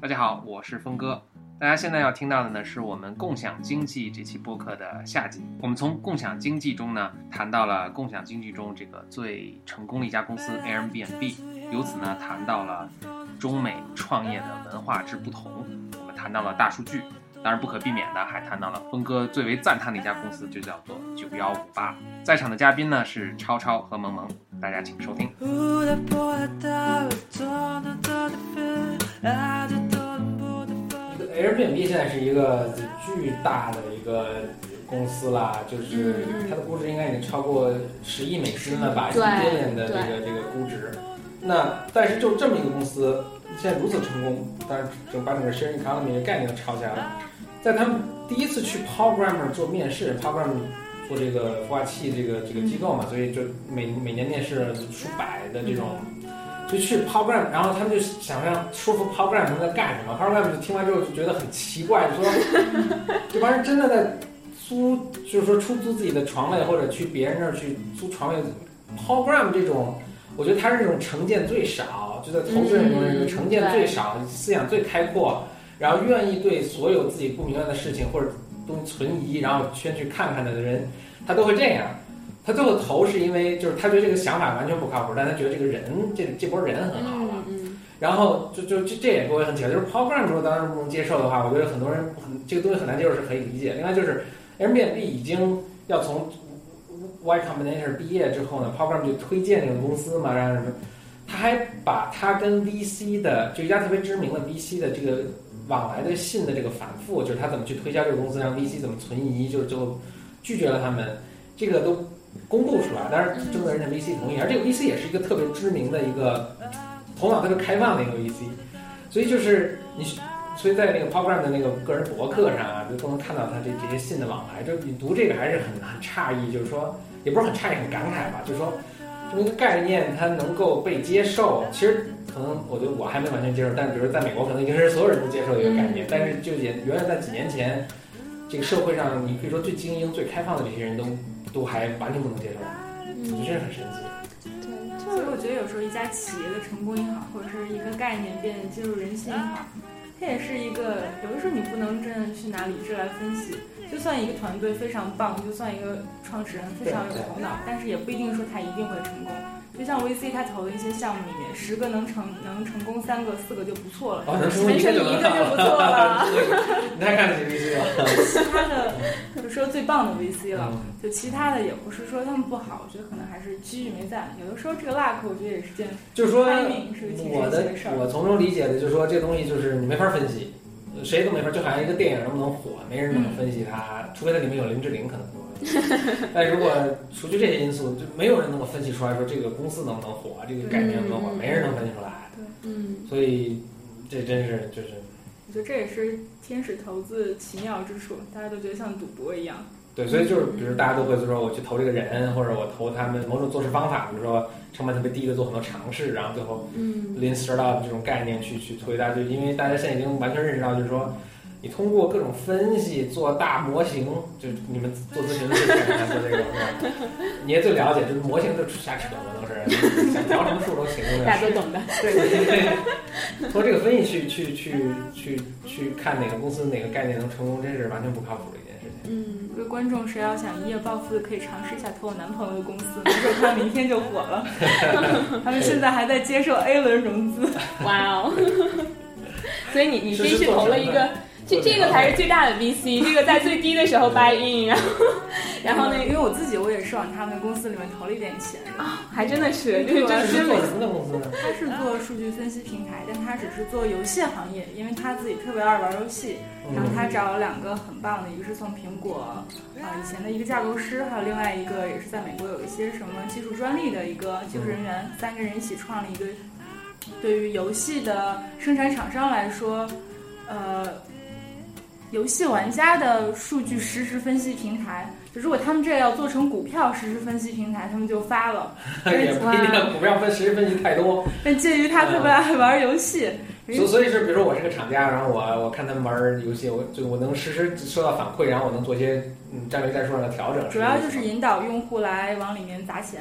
大家好，我是峰哥。大家现在要听到的呢，是我们共享经济这期播客的下集。我们从共享经济中呢，谈到了共享经济中这个最成功的一家公司 Airbnb，由此呢，谈到了中美创业的文化之不同。我们谈到了大数据，当然不可避免的还谈到了峰哥最为赞叹的一家公司，就叫做九幺五八。在场的嘉宾呢是超超和萌萌，大家请收听。Airbnb 现在是一个巨大的一个公司啦，就是它的估值应该已经超过十亿美金了吧，一对 billion 的这个这个估值。那但是就这么一个公司，现在如此成功，当然就把整个 sharing economy 的概念都抄下来了。在他们第一次去 Programmer 做面试，Programmer 做这个孵化器这个这个机构嘛，所以就每每年面试数百的这种。就去 Program，然后他们就想让说服 Program 他们在干什么，Program 就听完之后就觉得很奇怪，就说这帮人真的在租，就是说出租自己的床位，或者去别人那儿去租床位。Program 这种，我觉得他是这种成见最少，就在投资人中成见最少、思想最开阔，然后愿意对所有自己不明白的事情或者东西存疑，然后先去看看的人，他都会这样。他最后投是因为就是他觉得这个想法完全不靠谱，但他觉得这个人这这波人很好了。嗯然后就就这这也给我很奇怪，就是 program 如果当时不能接受的话，我觉得很多人很这个东西很难接受是可以理解。另外就是 Airbnb 已经要从 Y Combinator 毕业之后呢，program 就推荐这个公司嘛，让什么，他还把他跟 VC 的就一家特别知名的 VC 的这个往来的信的这个反复，就是他怎么去推销这个公司，让 VC 怎么存疑，就是最后拒绝了他们，这个都公布出来，当然征得人家 VC 同意，而这个 VC 也是一个特别知名的一个头脑特别开放的一个 VC，所以就是你，所以在那个 Program 的那个个人博客上啊，就都能看到他这这些信的往来。就你读这个还是很很诧异，就是说也不是很诧异，很感慨吧，就是说这么一个概念它能够被接受，其实可能我觉得我还没完全接受，但是比如在美国可能已经是所有人都就也远远在几年前，这个社会上你可以说最精英、最开放的这些人都都还完全不能接受，我觉得这是很神奇。对，所以我觉得有时候一家企业的成功也好，或者是一个概念变得进入人心也好，它也是一个有的时候你不能真的去拿理智来分析。就算一个团队非常棒，就算一个创始人非常有头脑，但是也不一定说他一定会成功。就像 VC 他投的一些项目里面，十个能成能成功三个四个就不错了，哦，能成一一个就不错了。你太看得起 VC 了。其他的就说最棒的 VC 了。嗯就其他的也不是说他们不好，我觉得可能还是机遇没在。有的时候这个 luck 我觉得也是件就是说，是我的。我从中理解的就是说，这东西就是你没法分析，谁都没法，就好像一个电影能不能火，没人能分析它，除非它里面有林志玲可能说。但如果除去这些因素，就没有人能够分析出来说这个公司能不能火，这个概念能不能火，嗯没人能分析出来。对嗯所以这真是就是我觉得这也是天使投资奇妙之处，大家都觉得像赌博一样。对，所以就是比如大家都会说我去投这个人，或者我投他们某种做事方法，比如说成本特别低的做很多尝试，然后最后嗯 Lean Startup 这种概念去去推大家，就因为大家现在已经完全认识到，就是说，你通过各种分析做大模型，就你们做咨询的最擅长做这个，是吧？你也最了解，就是模型就瞎扯嘛都是，想调什么数都行的。大家都懂的。对对对，通过这个分析去去去去去看哪个公司哪个概念能成功，真是完全不靠谱的一件事情。嗯，各位观众，谁要想一夜暴富的，可以尝试一下投我男朋友的公司，没准他明天就火了。他们现在还在接受 A 轮融资。哇哦！所以你你是必须投了一个，这这个才是最大的 VC，这个在最低的时候 buy in，然后然后呢，因为我自己我也是往他们公司里面投了一点钱。还真的是，这个这是真的做什么的公司？他是做数据分析平台，但他只是做游戏行业，因为他自己特别爱玩游戏。然后他找了两个很棒的，一个是从苹果啊、以前的一个架构师，还有另外一个也是在美国有一些什么技术专利的一个技术人员，三个人一起创了一个对于游戏的生产厂商来说，呃，游戏玩家的数据实时分析平台。就如果他们这要做成股票实时分析平台，他们就发了。也不一定，股票分实时分析太多。但鉴于他特别爱玩游戏，所所以是，比如说我是个厂家，然后我我看他们玩游戏，我就我能实时收到反馈，然后我能做一些嗯战略战术上的调整。主要就是引导用户来往里面砸钱。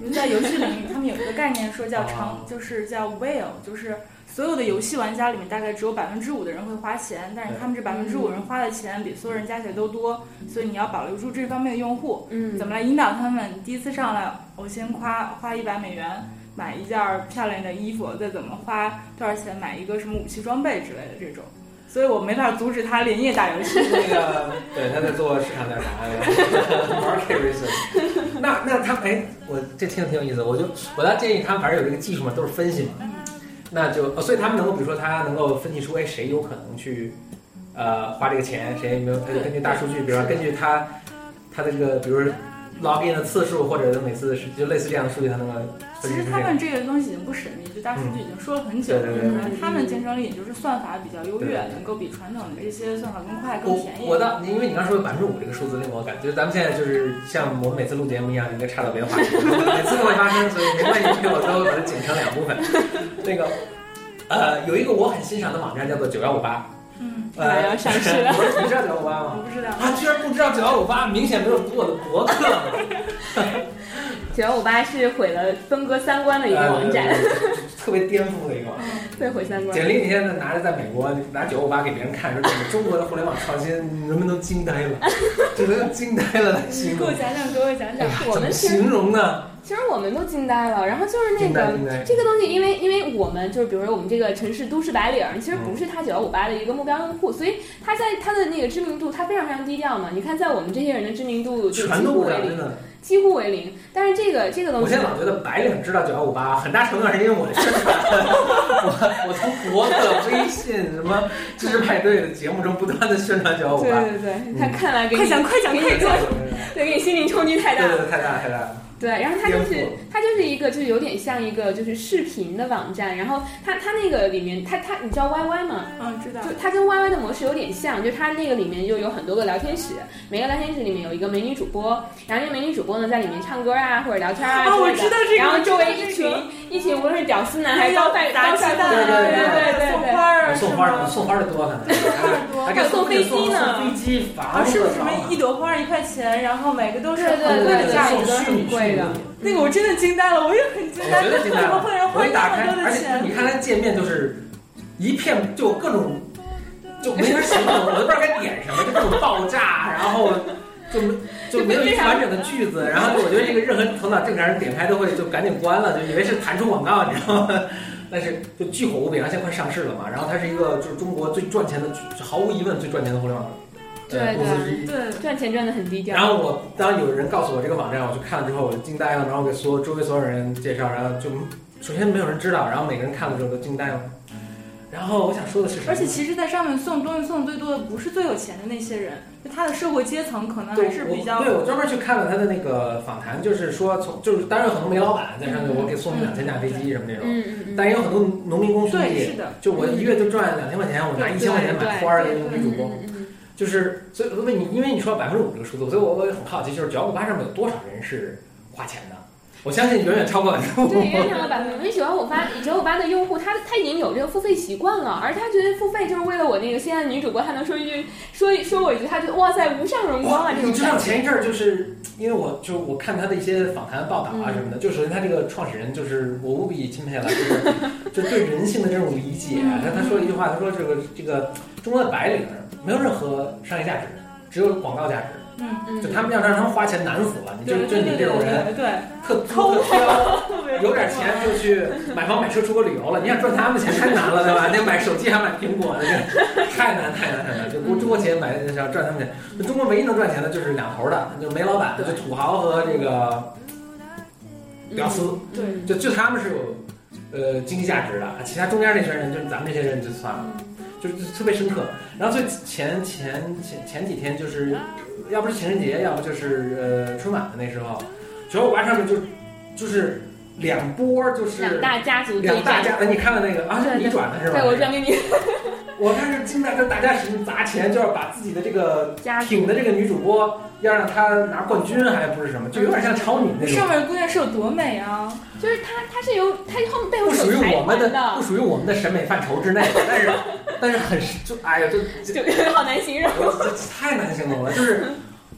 因为在游戏领域，他们有一个概念说叫哦长，就是叫 whale，就是所有的游戏玩家里面大概只有百分之五的人会花钱，但是他们这百分之五人花的钱比所有人加起来都多，所以你要保留住这方面的用户。嗯怎么来引导他们？第一次上来，我先夸花一百美元买一件漂亮的衣服，再怎么花多少钱买一个什么武器装备之类的这种，所以我没法阻止他连夜打游戏。那个，对，他在做市场调查，market research。那那他哎，我这听着挺有意思，我就我倒建议他们反正有这个技术嘛，都是分析嘛，那就呃所以他们能够比如说他能够分析出哎谁有可能去呃花这个钱，谁没有，根据大数据，比如说根据他他的这个比如说 login 的次数或者每次是就类似这样的数据，他能够其实。他们这个东西已经不神秘，就大数据已经说了很久了。对对对然后他们竞争力也就是算法比较优越，能够比传统的这些算法更快、更便宜。我倒，因为你刚说百分之五这个数字令我感觉，咱们现在就是像我们每次录节目一样，应该差到别的话题，每次都会发生，所以没关系，我都把它剪成两部分。那个，呃，有一个我很欣赏的网站叫做九幺五八，嗯，哎，要上市了 你知道九幺五八吗？我不知道。他，居然不知道九幺五八，明显没有读我的博客。九幺五八是毁了分割三观的一个网站，呃特别颠覆的一个网站。会毁三观。简历那天拿着在美国拿九五八给别人看，说这个中国的互联网创新，人们都惊呆了，只能用惊呆了来形容给我。讲讲，给我讲讲。我们形容呢？其实我们都惊呆了，然后就是那个。这个东西，因为因为我们就是比如说我们这个城市都市白领，其实不是他九幺五八的一个目标用户，所以他在他的那个知名度，他非常非常低调嘛。你看，在我们这些人的知名度就几全都不知道，乎为零，真的。几乎为零。但是这个这个东西我现在，老觉得白领知道九幺五八，很大程度上是因为我的宣传，我我从博客、微信什么知识派对的节目中不断的宣传九幺五八。对对对，他看来给你快讲，快讲，快讲！对给你心灵冲击太大了。对对对，太大太大了。对，然后他就是颠覆它就是一个就是有点像一个就是视频的网站，然后它它那个里面它它你知道 YY 吗？嗯，知道就。它跟 YY 的模式有点像，就它那个里面就有很多个聊天室，每个聊天室里面有一个美女主播，然后那个美女主播呢在里面唱歌啊或者聊天啊哦，我之类的知道这个。然后周围一群一起无论是屌丝男还是高帅砸高帅哥，对对对对对。送花儿啊，送花儿送花儿的多呢，还给送飞机呢送飞机、是不是什么一朵花一块钱，然后每个都是很贵的价格都很贵的那个我真的惊呆了，我也很惊呆，我觉得惊呆怎么会让人了。花那么，多而且的钱你？看它界面就是一片就各种就没法形容，我都不知道该点什么，就各种爆炸，然后就没就没有一个完整的句子，然后我觉得这个任何头脑正常人点开都会就赶紧关了，就以为是弹出广告，你知道吗？但是就巨火无比，然后现在快上市了嘛，然后它是一个就是中国最赚钱的，毫无疑问最赚钱的互联网呃对公司之一。对，赚钱赚的很低调。然后我当有人告诉我这个网站，我去看了之后，我就惊呆了，然后给所有周围所有人介绍，然后就首先没有人知道，然后每个人看了之后都惊呆了。然后我想说的是什么？而且其实，在上面送东西送的最多的不是最有钱的那些人，就他的社会阶层可能还是比较我对我专门去看了他的那个访谈，就是说从就是当然有很多煤老板在上面，我给送你两千架飞机什么那种，嗯嗯嗯。但也有很多农民工兄对，弟是，的，就我一月就赚两千块钱，我拿一千块钱买花儿给女主播，就是所以我问你，因为你说百分之五这个数字，所以我我也很好奇，就是九幺五八上面有多少人是花钱的？我相信远远超过百分之五。对，原厂的百分之，九幺五八九五八的用户，他他已经有这个付费习惯了，而他觉得付费就是为了我那个心爱的女主播，他能说一句说一说我一句，他觉得哇塞无上荣光啊，这种你知道。前一阵儿就是因为我就我看他的一些访谈报道啊什么的，就首先他这个创始人就是我无比钦佩了，就是 就对人性的这种理解。嗯他他说了一句话，他说这个这个中国的白领没有任何商业价值，只有广告价值。嗯，嗯。就他们要让他们花钱难死了，你就就你这种人对对，特抠特 有点钱就去买房买车出国旅游了，你想赚他们的钱太难了，对吧？那买手机还买苹果 太难太难太难。就中中国企业买想赚他们钱，中国唯一能赚钱的就是两头的，就煤老板，就土豪和这个屌丝，对，就就他们是有呃经济价值的，其他中间那群人就是咱们这些人就算了，就是就特别深刻。然后最前前前前几天就是，要不是情人节，要不就是呃春晚的那时候，九幺五八上面就就是两波就是两大家族。两大家，哎你看了那个啊？是你转的是吧？对，我转给你。我看是经常，就大家使劲砸钱，就要把自己的这个家挺的这个女主播，要让她拿冠军，还不是什么，就有点像超女那种上。面的姑娘是有多美啊！就是她，她是有她后面背后不属于我们的，不属于我们的审美范畴之内，但是 但是很就哎呀，就 就就好难形容。太难形容了，就是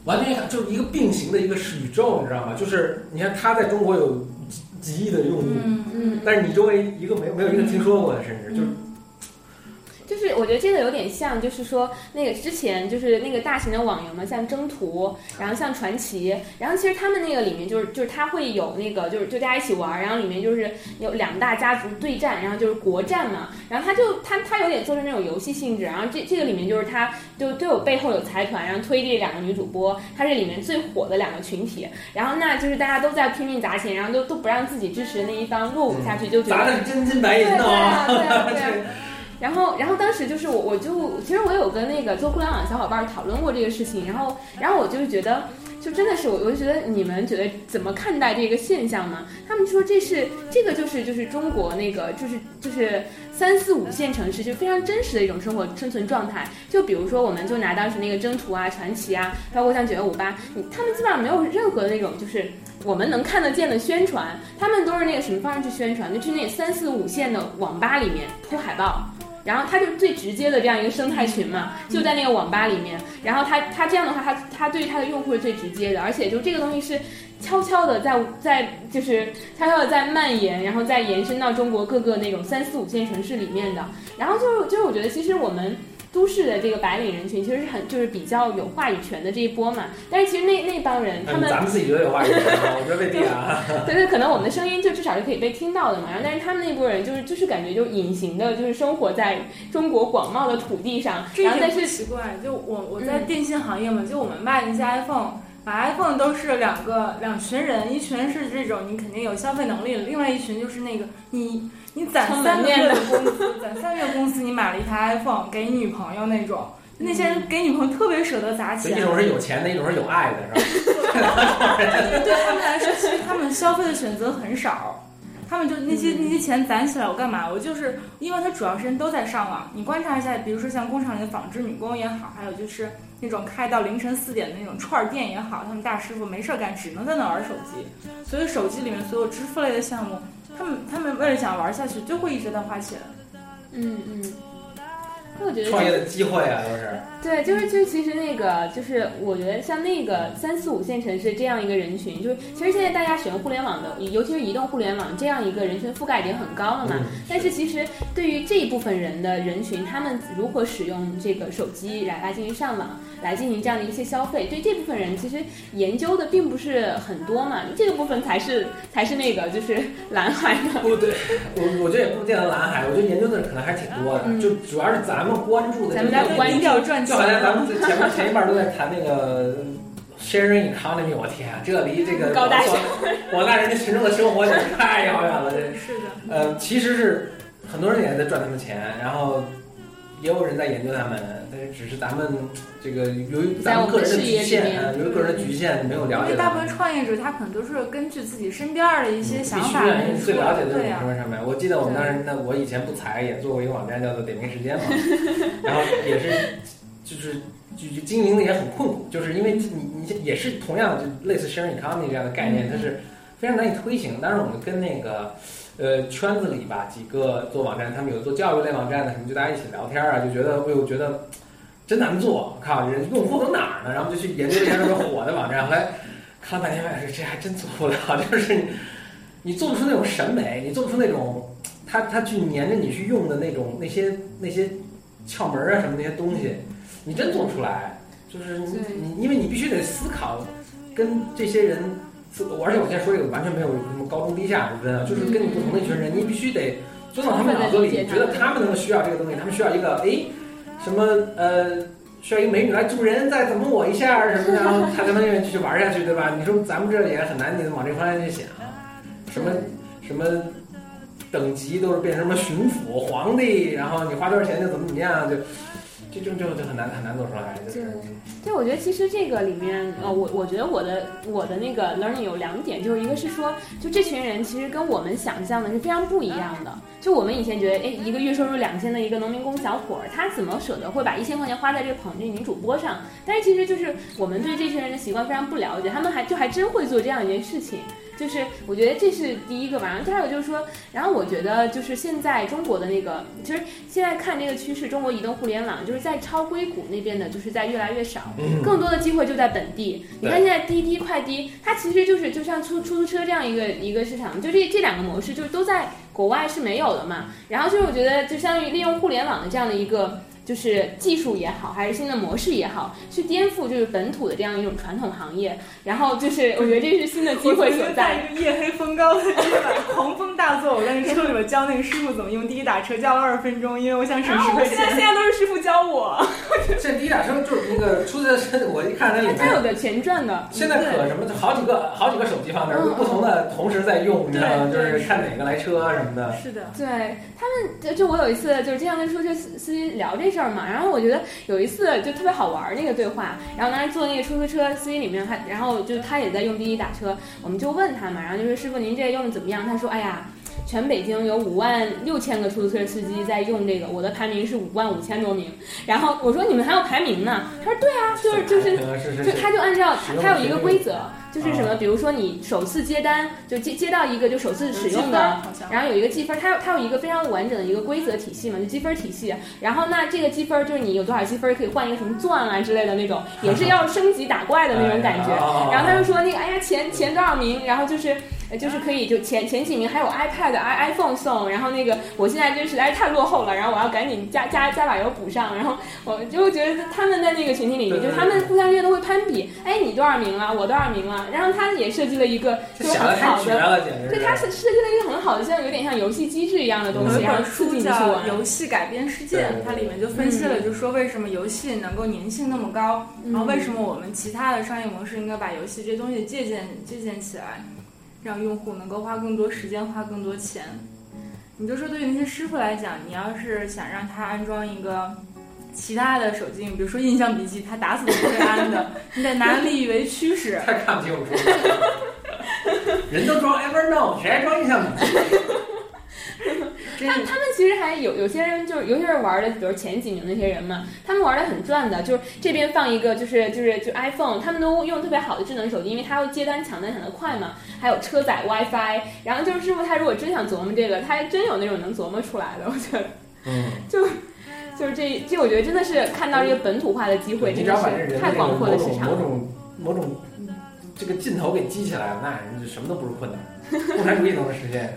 完全就是一个并行的一个宇宙，你知道吗？就是你看她在中国有几亿的用户，嗯嗯，但是你周围一个没有没有一个听说过的，甚至就是就是我觉得这个有点像，就是说那个之前就是那个大型的网游嘛，像征途，然后像传奇，然后其实他们那个里面就是就是他会有那个就是就大家一起玩，然后里面就是有两大家族对战，然后就是国战嘛，然后他就他他有点做成那种游戏性质，然后这这个里面就是他就都有背后有财团，然后推这两个女主播，她是里面最火的两个群体，然后那就是大家都在拼命砸钱，然后都都不让自己支持的那一方落伍下去，就觉得砸的是真金白银对的啊！对啊对啊 对啊。然后，然后当时就是我，我就其实我有跟那个做互联网的小伙伴讨论过这个事情，然后，然后我就觉得，就真的是我，我就觉得你们觉得怎么看待这个现象呢？他们说这是这个就是就是中国那个就是就是三四五线城市就非常真实的一种生活生存状态。就比如说，我们就拿当时那个征途啊、传奇啊，包括像九幺五八，他们基本上没有任何那种就是。我们能看得见的宣传，他们都是那个什么方式去宣传？就去那三四五线的网吧里面铺海报，然后它就是最直接的这样一个生态群嘛，就在那个网吧里面。然后它它这样的话，它它对于它的用户是最直接的，而且就这个东西是悄悄的在在就是悄悄的在蔓延，然后再延伸到中国各个那种三四五线城市里面的。然后就是就是我觉得其实我们。都市的这个白领人群其实是很就是比较有话语权的这一波嘛，但是其实那那帮人他们咱们自己觉得有话语权吗？我觉得未必啊。对对，可能我们的声音就至少是可以被听到的嘛。然后，但是他们那波人就是就是感觉就隐形的，就是生活在中国广袤的土地上。然后但是奇怪，就我我在嗯电信行业嘛，就我们卖那些 iPhone，买 iPhone 都是两个两群人，一群是这种你肯定有消费能力的，另外一群就是那个你你攒三个月的的工资，攒三个月工资你买了一台 iPhone 给女朋友那种。那些人给女朋友特别舍得砸钱，一种是有钱的，一种是有爱的，是吧？对他们来说，其实他们消费的选择很少。他们就那些那些钱攒起来，我干嘛？我就是因为他主要时间都在上网。你观察一下，比如说像工厂里的纺织女工也好，还有就是那种开到凌晨四点的那种串儿店也好，他们大师傅没事儿干，只能在那玩手机。所以手机里面所有支付类的项目，他们他们为了想玩下去，就会一直在花钱。嗯嗯，那我觉得创业的机会啊，就是。对，就是就是其实那个就是我觉得像那个三四五线城市这样一个人群，就是其实现在大家使用互联网的，尤其是移动互联网这样一个人群覆盖已经很高了嘛。嗯但是其实对于这一部分人的人群，他们如何使用这个手机来来进行上网，来进行这样的一些消费，对这部分人其实研究的并不是很多嘛。这个部分才是才是那个就是 蓝海的。不对，我我觉得也不见得蓝海，我觉得研究的人可能还是挺多的，嗯就主要是咱们关注的这个咱们在关低调赚钱就好像咱们前面前一半都在谈那个 sharing economy，我天啊，这离这个高大上广大 人民群众的生活简直太遥远了。这是的，呃，其实是很多人也在赚他们钱，然后也有人在研究他们，但是只是咱们这个由于咱们个人的局限，呃由于个人的局限没有了因为大部分。创业者他可能都是根据自己身边儿的一些想必须法最了解的就是对呀、什么上面。我记得我们当时，那我以前不才也做过一个网站，叫做点名时间嘛，然后也是就是就就经营的也很困苦，就是因为你你也是同样就类似 sharing economy 这样的概念，它是非常难以推行。但是我们跟那个呃圈子里吧几个做网站，他们有做教育类网站的，什么就大家一起聊天啊，就觉得哎呦觉得真难做，靠人用户都哪儿呢？然后就去研究一下特别火的网站，后来看了半天，发现这还真做不了，就是你你做不出那种审美，你做不出那种他他去黏着你去用的那种那些那些窍门啊什么那些东西，你真做不出来。就是你你因为你必须得思考跟这些人，而且我现在说这个完全没有什么高中低下之分啊，就是跟你不同的一群人，你必须得钻到他们脑子里，觉得他们能需要这个东西，他们需要一个哎什么呃。需要一个美女来助人，再怎么我一下什么的，然后他才能愿意继续玩下去，对吧？你说咱们这也很难，你往这方向去想，什么什么等级都是变成什么巡抚、皇帝，然后你花多少钱就怎么怎么样，就这就就就很难很难做出来，就是对，我觉得其实这个里面，呃，我我觉得我的我的那个 learning 有两点，就是一个是说，就这群人其实跟我们想象的是非常不一样的。就我们以前觉得，哎，一个月收入两千的一个农民工小伙儿，他怎么舍得会把一千块钱花在这个捧这女主播上？但是其实就是我们对这群人的习惯非常不了解，他们还就还真会做这样一件事情。就是我觉得这是第一个吧。然后第二个就是说，然后我觉得就是现在中国的那个，其实现在看这个趋势，中国移动互联网就是在超硅谷那边的，就是在越来越少，更多的机会就在本地。你看现在滴滴快滴，它其实就是就像出出租车这样一个一个市场，就这这两个模式就是都在国外是没有的嘛。然后就是我觉得就相当于利用互联网的这样的一个。就是技术也好，还是新的模式也好，去颠覆就是本土的这样一种传统行业。然后就是 我觉得这是新的机会所在。一个夜黑风高的夜晚，狂风大作，我在那车里边教那个师傅怎么用滴滴打车，教了二十分钟，因为我想省十块钱。现在现在都是师傅教我。现在滴滴打车就是那个出租车，我一看那里面。它有的钱赚的。现在可什么，好几个好几个手机放那儿，不同的同时在用，你知道吗？就是看哪个来车什么的。是的。对他们，就我有一次就是经常跟出租车司机聊这事儿嘛，然后我觉得。有一次就特别好玩那个对话，然后当时坐那个出租车司机里面，还然后就他也在用滴滴打车，我们就问他嘛，然后就说师傅您这用的怎么样？他说哎呀，全北京有五万六千个出租车司机在用这个，我的排名是五万五千多名。然后我说你们还有排名呢？他说对啊，就是就是就他就按照他有一个规则。就是什么，比如说你首次接单就接接到一个就首次使用的，然后有一个积分，它有它有一个非常完整的一个规则体系嘛，就积分体系。然后那这个积分就是你有多少积分可以换一个什么钻啊之类的那种，也是要升级打怪的那种感觉。然后他就说那个哎呀前前多少名，然后就是。就是可以，就前前几名还有 iPad、i iPhone 送，然后那个我现在就实在是太落后了，然后我要赶紧加加加把油补上，然后我就觉得他们在那个群体里面，就他们互相之间都会攀比，哎，你多少名了，我多少名了，然后他也设计了一个就很好的，对，他是设计了一个很好的，像有点像游戏机制一样的东西，然后刺激你去玩。游戏改变世界，它里面就分析了，就说为什么游戏能够粘性那么高，然后为什么我们其他的商业模式应该把游戏这东西借鉴借鉴起来。让用户能够花更多时间，花更多钱。你就说对于那些师傅来讲，你要是想让他安装一个其他的手机，比如说印象笔记，他打死都不会安的。你得拿 利益为驱使。太看不起我了。人都装 Evernote，谁还装印象笔记？他他们其实还有有些人就是尤其是玩的，比如前几名那些人嘛，他们玩的很赚的，就是这边放一个就是就是就 iPhone，他们都用特别好的智能手机，因为它要接单抢单抢的快嘛，还有车载 WiFi，然后就是师傅他如果真想琢磨这个，他还真有那种能琢磨出来的，我觉得，嗯，就就是这这，我觉得真的是看到这个本土化的机会，真的是太广阔的市场，某种某种这个劲头给激起来了，那人什么都不是困难，共产主义都能实现。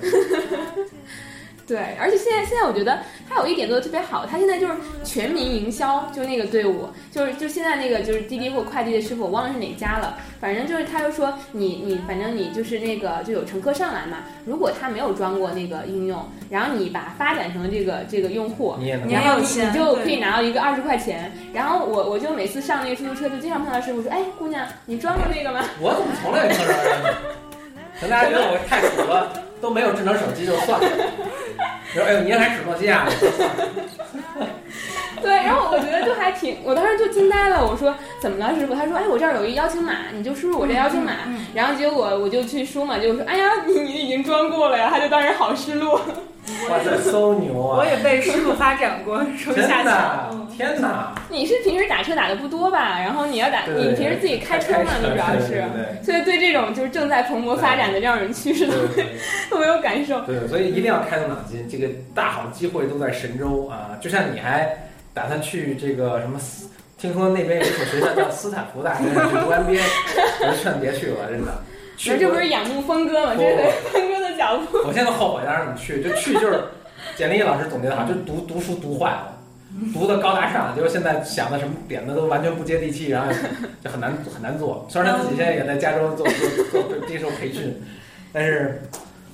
对，而且现在现在我觉得他有一点做的特别好，他现在就是全民营销，就那个队伍，就是就现在那个就是滴滴或快递的师傅，我忘了是哪家了，反正就是他就说你你反正你就是那个就有乘客上来嘛，如果他没有装过那个应用，然后你把发展成这个这个用户，然后你你就可以拿到一个二十块钱，然后我我就每次上那个出租车就经常碰到师傅说，哎姑娘你装过那个吗？我怎么从来没碰着呢？可能大家觉得我太土了，都没有智能手机就算了。说哎呦，您还指诺基亚？对，然后我觉得就还挺，我当时就惊呆了。我说怎么了，师傅？他说哎，我这儿有一邀请码，你就输入我这邀请码。然后结果我就去输嘛，就说哎呀，你你已经装过了呀。他就当时好失落。哇，这 so 牛啊！我也被师傅发展过，收下抢。天哪！你是平时打车打的不多吧？然后你要打，你平时自己开车嘛？你主要是，所以对这种就是正在蓬勃发展的这样人趋势，都没有感受。对，所以一定要开动脑筋，这个大好机会都在神州啊！就像你还。打算去这个什么？听说那边有一所学校叫斯坦福大学，去读 MBA，我就劝别去了，真的。那这不是仰慕峰哥吗？这是峰哥我现在后悔当时怎么去，就去就是简历老师总结的好，就读读书读坏了，读的高大上，结果现在想的什么点子都完全不接地气，然后就很难很难做。虽然他自己现在也在加州做做做接受培训，但是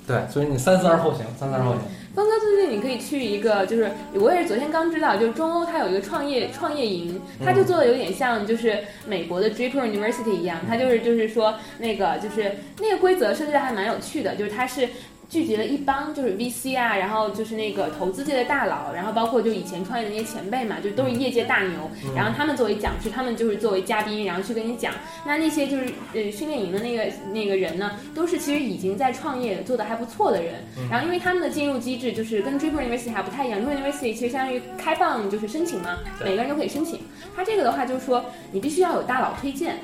对，所以你三思而后行，三思而后行。峰哥，最近你可以去一个，就是我也是昨天刚知道，就是中欧它有一个创业创业营，它就做的有点像就是美国的 Draper University 一样，它就是就是说那个就是那个规则设计的还蛮有趣的，就是它是。聚集了一帮就是 VC 啊，然后就是那个投资界的大佬，然后包括就以前创业的那些前辈嘛，就都是业界大牛，然后他们作为讲师，他们就是作为嘉宾，然后去跟你讲。那那些就是呃训练营的那个那个人呢，都是其实已经在创业做的还不错的人。然后因为他们的进入机制就是跟 Draper University 还不太一样，Draper University 其实相当于开放就是申请嘛，每个人都可以申请。他这个的话就是说你必须要有大佬推荐。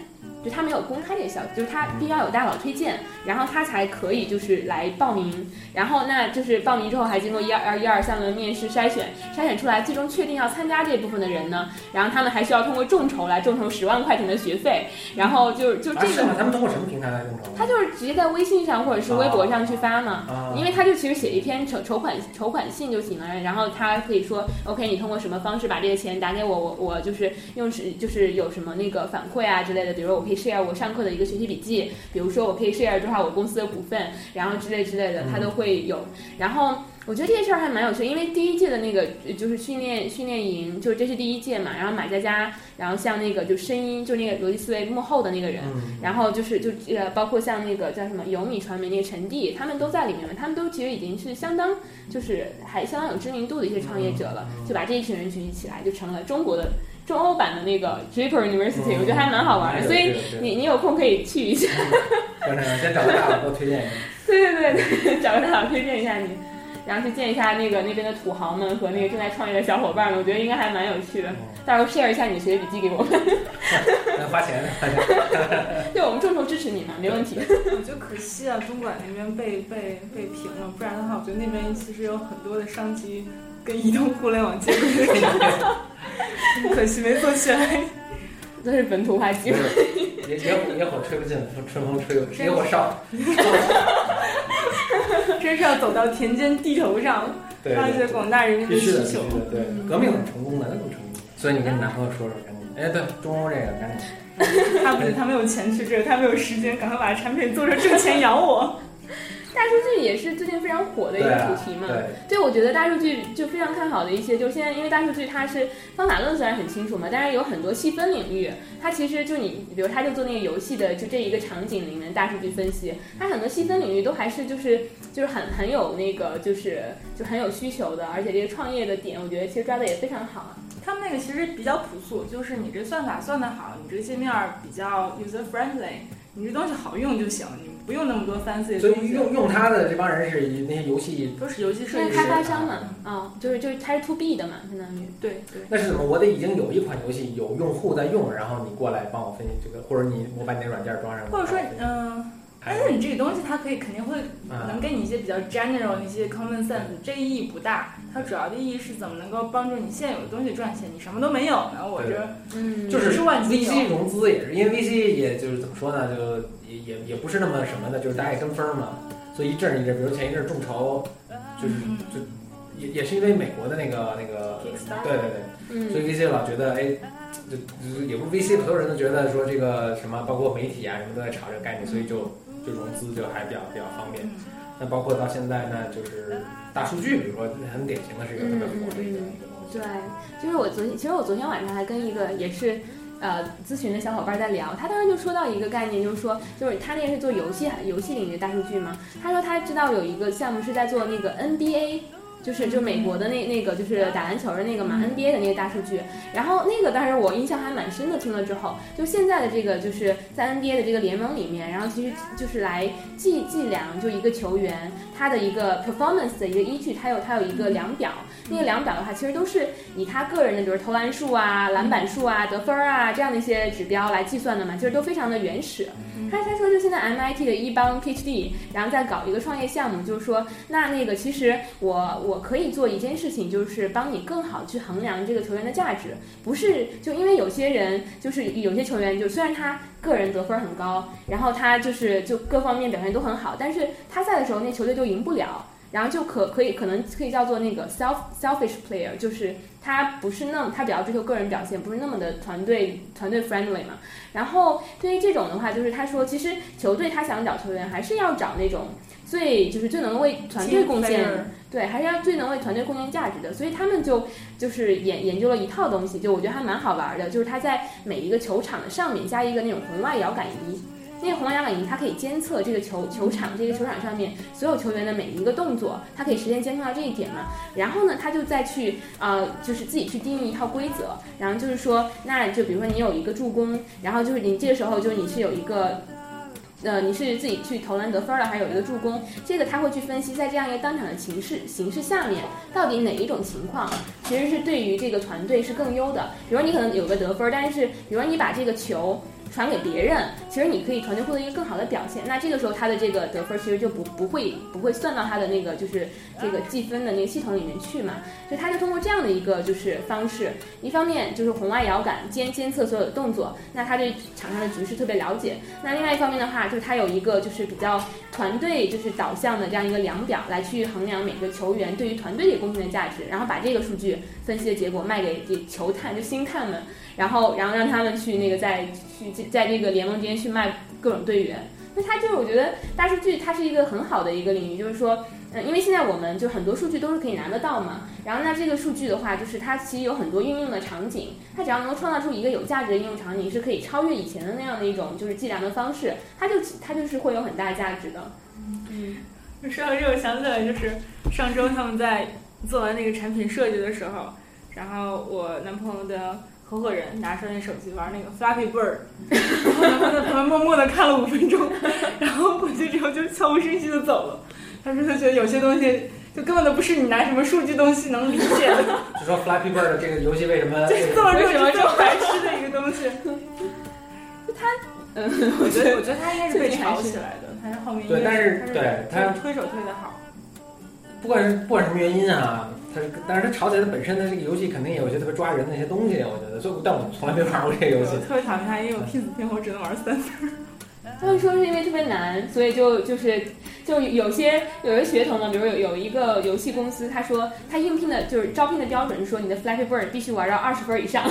就他没有公开这个消息，就是他必须要有大佬推荐，然后他才可以就是来报名，然后那就是报名之后还经过一二二一二三轮面试筛选，筛选出来最终确定要参加这部分的人呢，然后他们还需要通过众筹来众筹十万块钱的学费，然后就就这个？他们通过什么平台来众筹？他就是直接在微信上或者是微博上去发嘛。啊，因为他就其实写一篇筹筹款筹款信就行了，然后他可以说，OK，你通过什么方式把这个钱打给我，我我就是用是就是有什么那个反馈啊之类的，比如说我可以 share 我上课的一个学习笔记，比如说我可以 share 多少我公司的股份，然后之类之类的，他都会有。然后我觉得这件事儿还蛮有趣，因为第一届的那个呃就是训练训练营，就这是第一届嘛，然后马佳佳，然后像那个就声音，就那个逻辑思维幕后的那个人，嗯，然后就是就呃，包括像那个叫什么有米传媒那个陈帝，他们都在里面嘛，他们都其实已经是相当就是还相当有知名度的一些创业者了，就把这一群人聚集起来，就成了中国的中欧版的那个 Draper University，、我觉得还蛮好玩的，所以你你有空可以去一下，观察先找个大佬给我推荐一下。对对对对，找个大佬推荐一下你。然后去见一下那个那边的土豪们和那个正在创业的小伙伴们，我觉得应该还蛮有趣的。到时候 share 一下你的学习笔记给我们，花钱，花钱。对我们众筹支持你嘛，没问题。我觉得可惜啊，东莞那边被被被平了，不然的话，我觉得那边其实有很多的商机跟移动互联网接轨的地方，可惜没做起来。那是本土化机会。野野火野火吹不进，春风吹不野火烧。真是要走到田间地头上，对发掘广大人民的需求对，革命很成功的，那怎么成功？所以你跟你男朋友说说，赶紧。哎，对，中欧这个赶紧。他不是他没有钱去这个，他没有时间，赶快把产品做着挣钱养我。大数据也是最近非常火的一个主题嘛。对，对，我觉得大数据就非常看好的一些，就是现在因为大数据它是方法论虽然很清楚嘛，但是有很多细分领域，它其实就你，比如他就做那个游戏的，就这一个场景里面大数据分析，它很多细分领域都还是就是就是很很有那个就是就很有需求的，而且这个创业的点，我觉得其实抓的也非常好啊。他们那个其实比较朴素，就是你这算法算得好，你这个界面儿比较 user friendly，你这东西好用就行，你不用那么多 fancy 所。以用用它的这帮人是以那些游戏，都是游戏设计师开发商嘛，啊、就是就是它是 to B 的嘛，相当于。对对，那是怎么？我得已经有一款游戏有用户在用，然后你过来帮我分析这个，或者你我把你那软件装上，或者说嗯。但是你这个东西，它可以肯定会啊能给你一些比较 general 的一些 common sense，这个意义不大。它主要的意义是怎么能够帮助你现有的东西赚钱。你什么都没有呢，我这嗯，就是是万金油 VC 融资也是，因为 VC 也就是怎么说呢，就也也也不是那么什么的，就是大家也跟风嘛，所以一阵儿一阵儿，比如前一阵儿众筹，就是嗯就也也是因为美国的那个那个对对对，所嗯以 VC 老觉得哎。就就也不是 VC，所有人都觉得说这个什么，包括媒体啊什么都在炒这个概念，所以就就融资就还比较比较方便。嗯那包括到现在呢，就是大数据，比如说很典型的是一个特别火的一个一个东西。对，就是我昨天，其实我昨天晚上还跟一个也是。呃，咨询的小伙伴在聊，他当时就说到一个概念，就是说，就是他那个是做游戏游戏领域的大数据嘛。他说他知道有一个项目是在做那个 NBA，就是就美国的那那个就是打篮球的那个嘛、NBA 的那个大数据。然后那个当时我印象还蛮深的，听了之后，就现在的这个就是在 NBA 的这个联盟里面，然后其实就是来计计量就一个球员他的一个 performance 的一个依据，它有它有一个量表。那个量表的话，其实都是以他个人的，比如投篮数啊、篮板数啊、得分啊这样的一些指标来计算的嘛，其实都非常的原始。他他说就现在 MIT 的一帮 PhD，然后再搞一个创业项目，就是说那那个其实我我我可以做一件事情，就是帮你更好去衡量这个球员的价值，不是就因为有些人就是有些球员就虽然他个人得分很高，然后他就是就各方面表现都很好，但是他在的时候那球队就赢不了。然后就可可以可能可以叫做那个 self selfish player，就是他不是那么他比较追求个人表现，不是那么的团队团队 friendly 嘛。然后对于这种的话，就是他说其实球队他想找球员还是要找那种最就是最能为团队贡献，对，还是要最能为团队贡献价值的。所以他们就就是研研究了一套东西，就我觉得还蛮好玩的，就是他在每一个球场的上面加一个那种红外遥感仪。那个红外遥感仪，它可以监测这个球球场，这个球场上面所有球员的每一个动作，它可以实现监控到这一点嘛。然后呢，他就再去呃，就是自己去定义一套规则，然后就是说，那就比如说你有一个助攻，然后就是你这个时候就你是有一个。呃，你是自己去投篮得分了，还有一个助攻，这个他会去分析，在这样一个当场的情势形势下面，到底哪一种情况其实是对于这个团队是更优的。比如你可能有个得分，但是比如你把这个球传给别人，其实你可以团队获得一个更好的表现。那这个时候他的这个得分其实就不不会不会算到他的那个就是这个计分的那个系统里面去嘛。所以他就通过这样的一个就是方式，一方面就是红外遥感监监测所有的动作，那他对场上的局势特别了解。那另外一方面的话，就是他有一个就是比较团队就是导向的这样一个量表来去衡量每个球员对于团队里贡献的价值，然后把这个数据分析的结果卖给给球探就星探们。然后，然后让他们去那个在去在这个联盟之间去卖各种队员。那它就是我觉得大数据它是一个很好的一个领域，就是说，嗯，因为现在我们就很多数据都是可以拿得到嘛。然后那这个数据的话，就是它其实有很多应用的场景，它只要能够创造出一个有价值的应用场景，是可以超越以前的那样的一种就是计量的方式，它就它就是会有很大价值的。嗯，说到这个，我想起来就是上周他们在做完那个产品设计的时候，然后我男朋友的。合伙人拿出那手机玩那个 Flappy Bird，然后他在旁边默默的看了五分钟，然后回去之后就悄无声息的走了。他说他觉得有些东西就根本都不是你拿什么数据东西能理解的。就说 Flappy Bird 这个游戏为什么？就是这么这么这么白痴的一个东西。就他，嗯，我觉得我觉得他应该是被炒起来的，他是后面对，但是对他推手推的好。不管是不管什么原因啊。它是，但是它炒起来，它本身的这个游戏肯定也有一些特别抓人的一些东西，我觉得。所以，但我从来没玩过这个游戏。特别讨厌它，因为我拼死拼活只能玩三次。他们说是因为特别难，所以就就是就有些有些学童呢，比如有有一个游戏公司，他说他应聘的就是招聘的标准是说你的 Flappy Bird 必须玩到二十分以上。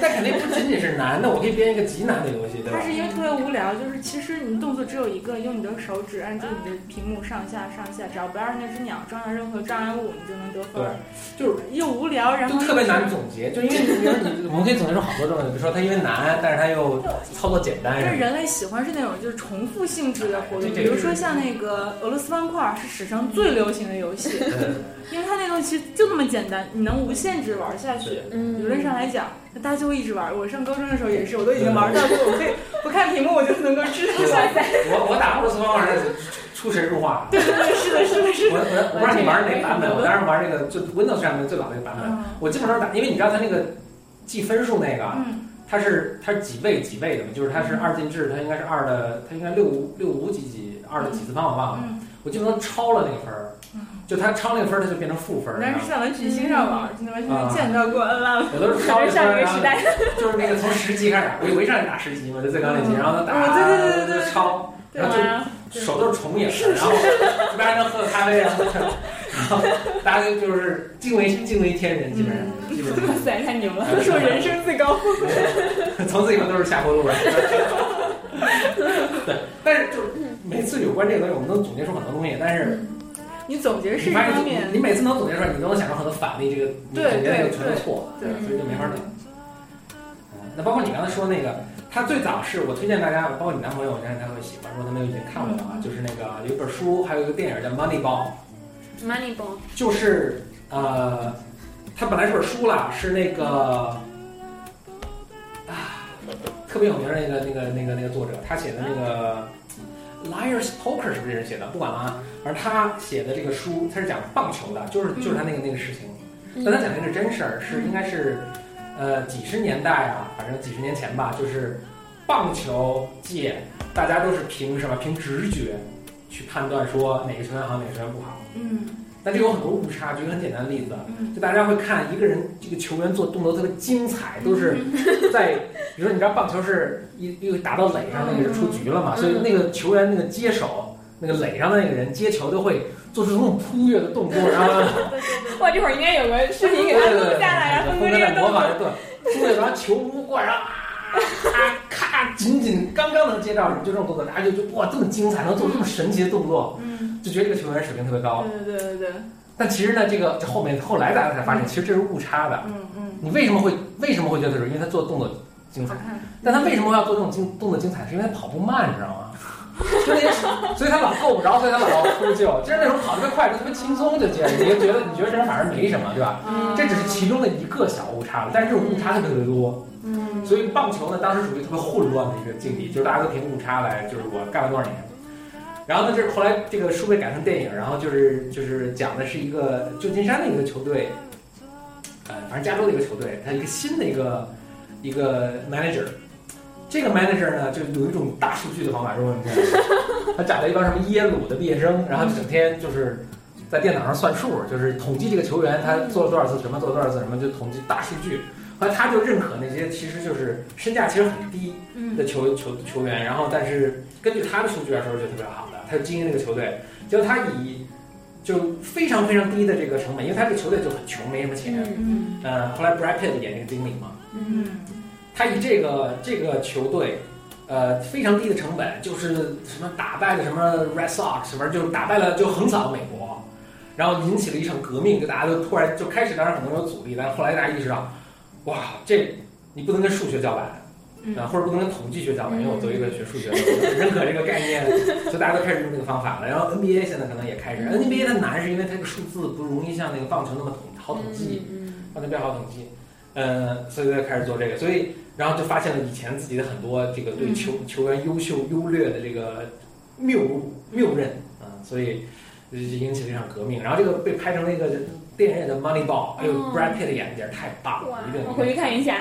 但肯定不仅仅是难的，我可以编一个极难的游戏，对吧？它是因为特别无聊，就是其实你动作只有一个，用你的手指按住你的屏幕上下上下，只要不要让那只鸟撞到任何障碍物，你就能得分。对，就是又无聊，然后就特别难总结，就因为你我们可以总结出好多种，比如说它因为难，但是它又操作简单。是人类喜欢是那种就是重复性质的活动，比如说像那个俄罗斯方块是史上最流行的游戏，因为它那东西就那么简单，你能无限制玩下去。理论上来讲。大家就会一直玩。我上高中的时候也是，我都已经玩到，我可以 不看屏幕，我就能够知道下载。我我打俄罗斯方块是出神入化。对对对，是的，是的，是的。我我我不知道你玩哪个版本，我当时玩那个就 Windows 上面最老那个版本。我基本上打，因为你知道它那个计分数那个，它是它是几倍几倍的嘛，就是它是二进制，它应该是二的，它应该六五六五几几二的几次方我忘了。我基本上超了那个分儿。就他超那个分儿，他就变成负分儿。但是上完举星上网，真的完全见到过 N 了。我都是超上一个时代，就是那个从十级开始打，我我一上来打十级嘛，就最高那级，然后他打，对对对对对，超，然后就手都是重影，然后 一般还能喝个咖啡啊，然后大家就是敬畏敬畏天人，基本上。哇 塞，太牛了！说人生最高峰，从此以后都是下坡路了。对，但是就是每次有关这个东西，我们能总结出很多东西，但是。你总结是一方面，你每次能总结出来，你都能想出很多反例。这个总结那个全是错，对，所以就没法弄。那包括你刚才说那个，他最早是我推荐大家，包括你男朋友，我相信他会喜欢，说他们已经看过了，就是那个有一本书，还有一个电影叫《Moneyball》。Moneyball 就是呃，它本来是本书啦，是那个啊，特别有名的那个那个那个那个作者，他写的那个。Liar's Poker 是不是这人写的？不管了啊，反正他写的这个书，他是讲棒球的，就是就是他那个那个事情。但他讲的是真事儿，是应该是，呃，几十年代啊，反正几十年前吧，就是棒球界大家都是凭什么？凭直觉去判断说哪个球员好，哪个球员不好。嗯。但这有很多误差。举个很简单的例子，就大家会看一个人这个球员做动作特别精彩，都是在，比如说你知道棒球是一一个打到垒上，那个是出局了嘛，所以那个球员那个接手那个垒上的那个人接球都会做出这种扑跃的动作，然后哇，这会儿应该有个视频给他录下来，然后峰哥在模仿这段，扑跃完球不过，然后啊咔咔紧紧刚刚能接到，就这种动作，大家就就哇这么精彩，能做这么神奇的动作。嗯就觉得这个球员水平特别高，对对对对。但其实呢，这个这后面后来大家才发现，其实这是误差的。嗯嗯。你为什么会为什么会觉得是？因为他做动作精彩。但他为什么要做这种精动作精彩？是因为他跑步慢，你知道吗？就那些，所以他老够不着，所以他老呼救。其实那时候跑特别快，就特别轻松就接，你就觉得你觉得这人反而没什么，对吧？嗯。这只是其中的一个小误差，但是这种误差特别特别多。嗯。所以棒球呢，当时属于特别混乱的一个境地，就是大家都凭误差来，就是我干了多少年。然后呢，就是后来这个书被改成电影，然后就是就是讲的是一个旧金山的一个球队，呃，反正加州的一个球队，他一个新的一个一个 manager，这个 manager 呢，就有一种大数据的方法，说你看，他找了一帮什么耶鲁的毕业生，然后整天就是在电脑上算数，就是统计这个球员他做了多少次什么，做了多少次什么，就统计大数据。后来他就认可那些其实就是身价其实很低嗯的球球球员，然后但是根据他的数据来说就特别好的，他就经营这个球队，结果他以就非常非常低的这个成本，因为他这个球队就很穷，没什么钱。嗯嗯呃，后来 Brad Pitt 演这个经理嘛，嗯他以这个这个球队，呃，非常低的成本，就是什么打败了什么 Red Sox，什么就打败了就横扫美国，然后引起了一场革命，就大家都突然就开始当然可能有阻力，但是后来大家意识到，哇，这你不能跟数学叫板。嗯啊，或者不能跟统计学叫板，因为我作为一个学数学的，认可这个概念，所以大家都开始用这个方法了。然后 NBA 现在可能也开始，NBA 它难是因为它这个数字不容易像那个棒球那么统好统计，嗯棒球比较好统计，呃，所以就开始做这个，所以然后就发现了以前自己的很多这个对球球员优秀优劣的这个谬误谬认啊、所以就引起了一场革命。然后这个被拍成了一个电影叫《Moneyball》，哎呦哦，Brad Pitt 演的简直太棒了，一定，我回去看一下。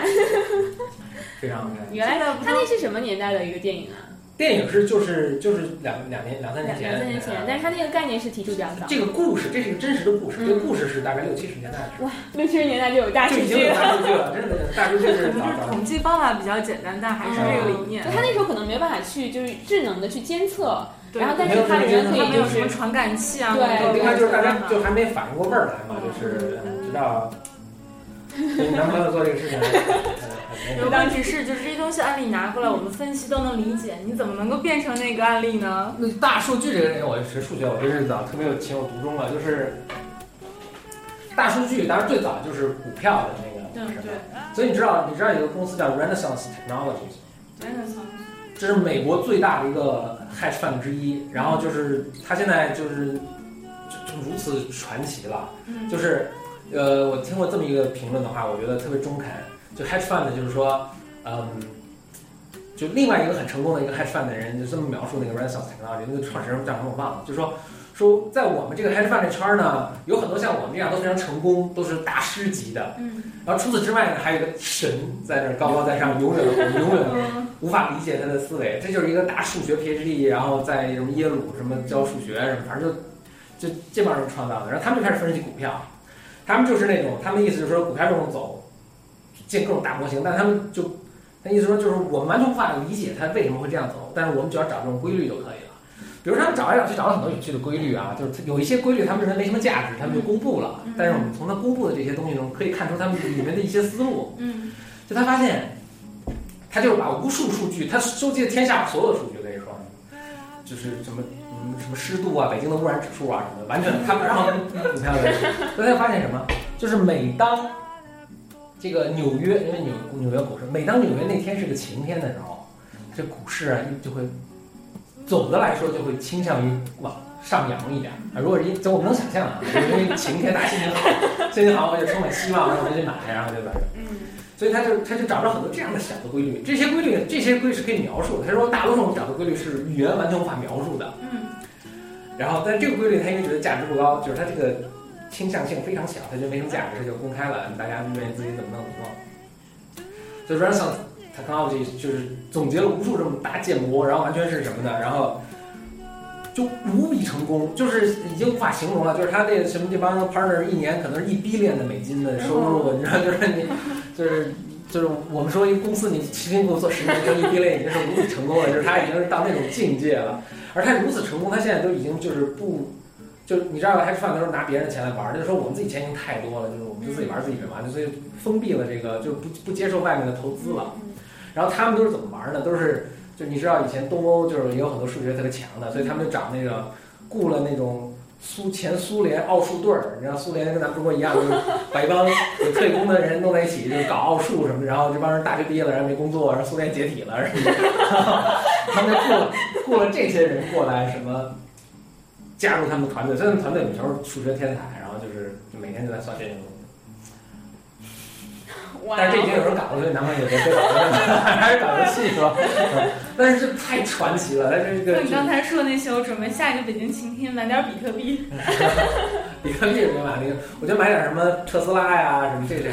非常好看。原来这个不他那是什么年代的一个电影啊？电影是就是就是两两年两三年前，两三年前，呃但是它那个概念是提出比较早。这个故事，这是一个真实的故事。嗯这个故事是大概六七十年代的时候，六七十年代就有大数据就已经有。大数据了，真的大数据是就早早是统计方法比较简单，但还是这个理念就。他那时候可能没办法去就是智能的去监测，对然后但是他人可以就没有什么传感器啊，对应该就是大家就还没反应过味儿来嘛，就是知道你男朋友做这个事情，有问题是，就是这些东西案例拿过来，我们分析都能理解，你怎么能够变成那个案例呢？那大数据这个人，我学数学，我真是早特别有情有独钟了。就是大数据，当然最早就是股票的那个对什么对，所以你知道，你知道有个公司叫 Renaissance 的算这是美国最大的一个 hedge fund 之一。然后就是他现在就是就就如此传奇了。嗯，就是呃，我听过这么一个评论的话，我觉得特别中肯。就 hedge fund 就是说，嗯，就另外一个很成功的一个 hedge fund 的人就这么描述那个 Renaissance Technology 那个创始人叫什么我忘了，就说。说在我们这个 hedge fund 这圈儿呢，有很多像我们这样都非常成功，都是大师级的。嗯然后除此之外呢，还有一个神在那儿高高在上，永远我们永远嗯 无法理解他的思维。这就是一个大数学 PhD，然后在什么耶鲁什么教数学什么，反正就就这帮人创造的。然后他们就开始分析股票，他们就是那种，他们的意思就是说股票这种走，建各种大模型，但他们就他意思说就是我们完全无法理解它为什么会这样走，但是我们只要找这种规律就可以了。比如他们找来找去找了很多有趣的规律啊，就是有一些规律他们认为没什么价值，他们就公布了。但是我们从他公布的这些东西中可以看出他们里面的一些思路。嗯就他发现，他就是把无数数据，他收集了天下所有的数据，可以说，就是什么嗯什么湿度啊、北京的污染指数啊什么的，完全他不让股票的。所以他发现什么？就是每当这个纽约，因为纽纽约股市，每当纽约那天是个晴天的时候，这股市啊就会总的来说就会倾向于往上扬一点啊。如果是一，就我们能想象啊，因为晴天大家心情好，心情好我就充满希望，然后我就去买，然后就把嗯所以他就他就找着很多这样的小的规律，这些规律这些规律是可以描述的。他说大多数我们找的规律是语言完全无法描述的。嗯然后，但这个规律他因为觉得价值不高，就是他这个倾向性非常小，他就没什么价值，他就公开了，大家愿意自己怎么弄怎么弄。所以 Renaissance Technology 就是总结了无数这么大建模，然后完全是什么呢？然后就无比成功，就是已经无法形容了。就是他那个什么这帮 partner 一年可能是一 billion 的美金的收入，你知道，就是你 就是。就是我们说一个公司，你辛辛苦苦做十年挣一 billion 已经是无比成功了，就是他已经是到那种境界了。而他如此成功，他现在都已经就是不，就你知道，hedge fund 都是拿别人的钱来玩儿，就是说我们自己钱已经太多了，就是我们就自己玩儿自己的嘛，就所以封闭了这个，就不不接受外面的投资了。然后他们都是怎么玩儿呢？都是就你知道以前东欧就是也有很多数学特别强的，所以他们就找那个雇了那种苏前苏联奥数队儿，你知道苏联跟咱们中国一样，就是把一帮有特工的人弄在一起，就是搞奥数什么，然后这帮人大学毕业了，然后没工作，然后苏联解体了什么的，他们就雇了雇了这些人过来什么。加入他们团队，所以他们团队里全是数学天才，然后就是就每天就在算这些东西。哇但是这已经有人搞了，所以男朋友也别搞了，还是搞游戏是吧？嗯 但是这太传奇了，他这个就你刚才说的那些，我准备下一个北京晴天买点比特币。比特币也别买那个，我就买点什么特斯拉呀，什么这些。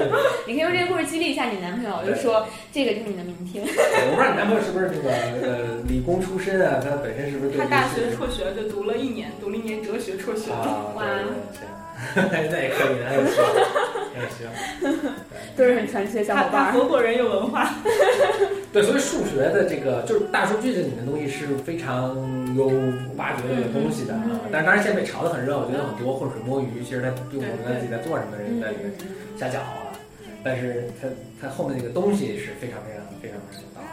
你可以用这个故事激励一下你男朋友，就说这个就是你的明天。我不知道你男朋友是不是这个呃理工出身啊？他本身是不是对他大学辍学就读了一年，读了一年哲学辍学。啊，哇 那也可以，那也行，那也行。都是很传奇的小伙伴合伙人有文化，对，所以数学的这个就是大数据这里面的东西是非常有挖掘的一个东西的啊。但是当然现在被炒得很热，我觉得很多浑水摸鱼，其实他并不知道自己在做什么的人在里面瞎搅啊。但是他他后面那个东西是非常非常非常非常有道理。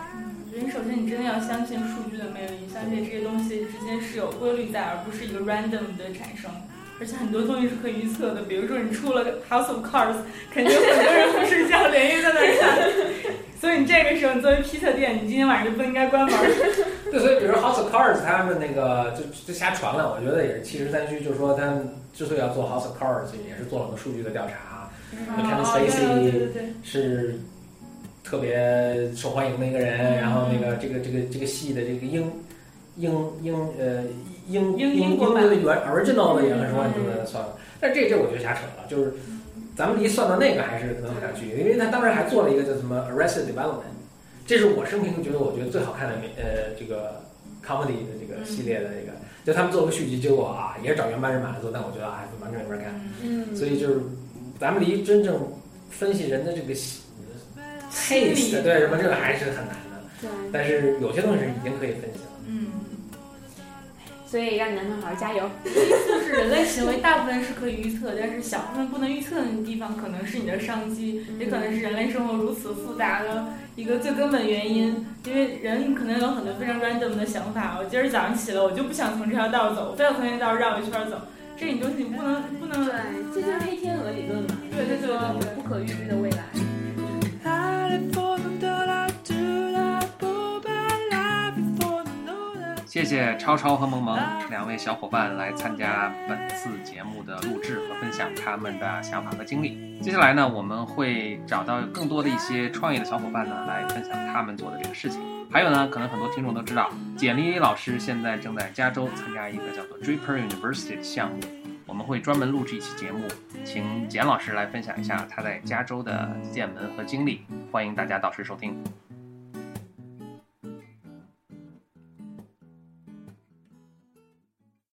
我觉得首先你真的要相信数据的魅力，相信这些东西之间是有规律在，而不是一个 random 的产生。而且很多东西是可以预测的，比如说你出了 House of Cards，肯定很多人不睡觉连夜在那儿看。所以你这个时候，你作为披萨店，你今天晚上就不应该关门。对，所以比如 House of Cards 他们那个就就瞎传了，我觉得也是七十三区，就是说他们之所以要做 House of Cards，也是做了很多数据的调查，哦 Kevin 对 Spacey 是特别受欢迎的一个人，然后那个这个这个这个戏的这个英英英呃英英英英国版的原 original 的也很受欢迎的算了，但这这我觉得瞎扯了，就是咱们离算到那个还是可能很难去，因为他当时还做了一个叫什么 Arrested Development，这是我生平觉得我觉得最好看的呃这个 comedy 的这个系列的这个，就他们做个续集，结果啊也是找原班人马来做，但我觉得啊完全没法看。嗯，所以就是咱们离真正分析人的这个喜 taste 对什么这个还是很难的，对，但是有些东西是已经可以分析了。嗯，所以让你男朋友好好加油。就是人类行为大部分是可以预测，但是小部分不能预测的地方，可能是你的商机，也可能是人类生活如此复杂的一个最根本原因。因为人可能有很多非常 random 的想法，我今儿早上起来我就不想从这条道走，我非要从这条道绕一圈走，这种东西你不能不能对，这就是黑天鹅理论嘛。对对对对对不可预知的未来。谢谢超超和萌萌两位小伙伴来参加本次节目的录制和分享他们的想法和经历。接下来呢，我们会找到更多的一些创业的小伙伴呢，来分享他们做的这个事情。还有呢，可能很多听众都知道，简丽丽老师现在正在加州参加一个叫做 Draper University 的项目，我们会专门录制一期节目，请简老师来分享一下他在加州的见闻和经历。欢迎大家到时收听。